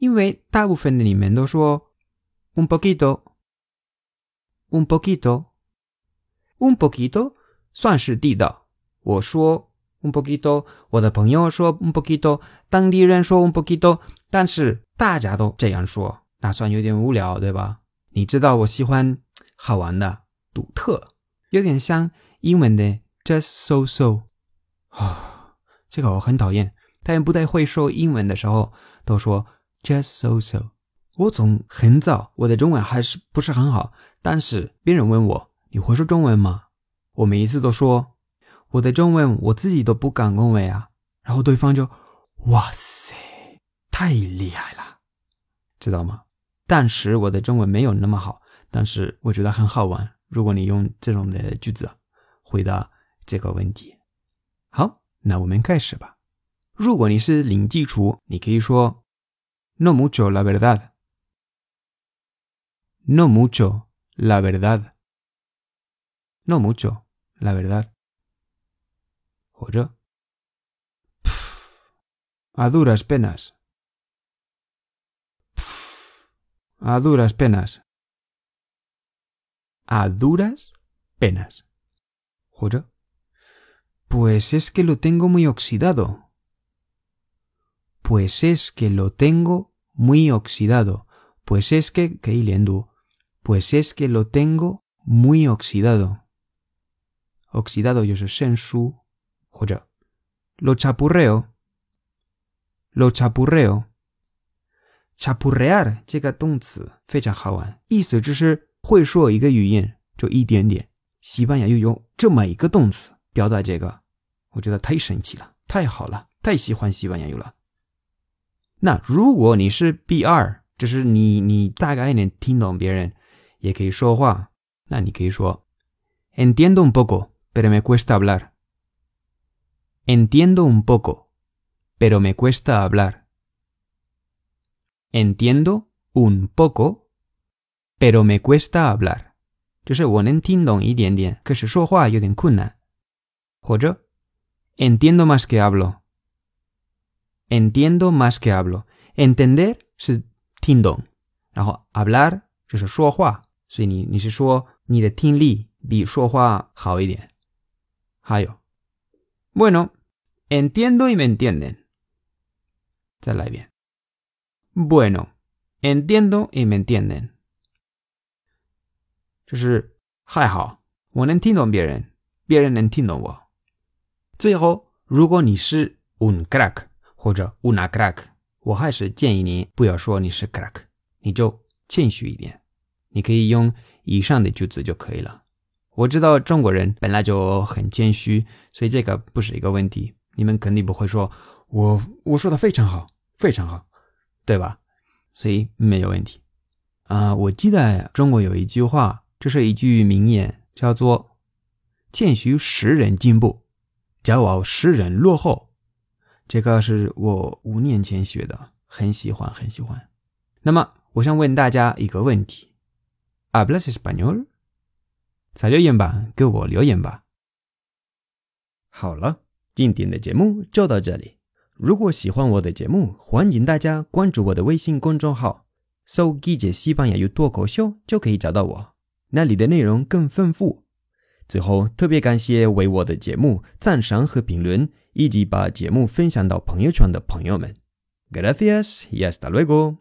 因为大部分的你们都说 “un poquito”，“un poquito”，“un poquito” 算是地道。我说 “un poquito”，我的朋友说 “un poquito”，当地人说 “un poquito”，但是大家都这样说，那算有点无聊，对吧？你知道我喜欢好玩的、独特，有点像英文的 “just so so”。啊，这个我很讨厌。他们不太会说英文的时候都说。Just so so。我从很早，我的中文还是不是很好。但是别人问我：“你会说中文吗？”我每一次都说：“我的中文我自己都不敢恭维啊。”然后对方就：“哇塞，太厉害了，知道吗？”但是我的中文没有那么好，但是我觉得很好玩。如果你用这种的句子回答这个问题，好，那我们开始吧。如果你是零基础，你可以说。No mucho, la verdad. No mucho, la verdad. No mucho, la verdad. ¿Oye? a duras penas. a duras penas. A duras penas. ¿Oye? Pues es que lo tengo muy oxidado. Pues es que lo tengo muy oxidado. Pues es que, Keilendu, pues es que lo tengo muy oxidado. Oxidado yo su joya. Lo chapurreo. Lo chapurreo. Chapurrear, chica tonzi, fecha jawan. Y se chuse, hui suo y geyuyen, yo y dien dien. Si vaya yo yo, chuma y que tonzi, piada llega. Ojuda tai senchila, tai jala, tai si juan si vaya 那如果你是 B Entiendo un poco, pero me cuesta hablar. Entiendo un poco, pero me cuesta hablar. Entiendo un poco, pero me cuesta hablar. 就是我能听懂一点点，可是说话有点困难。或者 Entiendo más que hablo。entiendo más que hablo. Entender se ting dong. Hablar es su hua. Si ni, ni si su, ni de ting li, di su hua hao y dien. Hayo. Bueno, entiendo y me entienden. Chala bien. Bueno, entiendo y me entienden. Es hai hao. Wo nen ting dong bien. Bien nen ting dong wo. 最后，如果你是 un crack，或者乌纳克，我还是建议你不要说你是克，你就谦虚一点，你可以用以上的句子就可以了。我知道中国人本来就很谦虚，所以这个不是一个问题。你们肯定不会说我我说的非常好，非常好，对吧？所以没有问题啊。我记得中国有一句话，这是一句名言，叫做“谦虚使人进步，骄傲使人落后”。这个是我五年前学的，很喜欢，很喜欢。那么，我想问大家一个问题：¿hablas español？在留言吧，给我留言吧。好了，今天的节目就到这里。如果喜欢我的节目，欢迎大家关注我的微信公众号“搜 G 姐西班牙语脱口秀”，就可以找到我。那里的内容更丰富。最后，特别感谢为我的节目赞赏和评论。以及把节目分享到朋友圈的朋友们 g r a c i a s y hasta luego。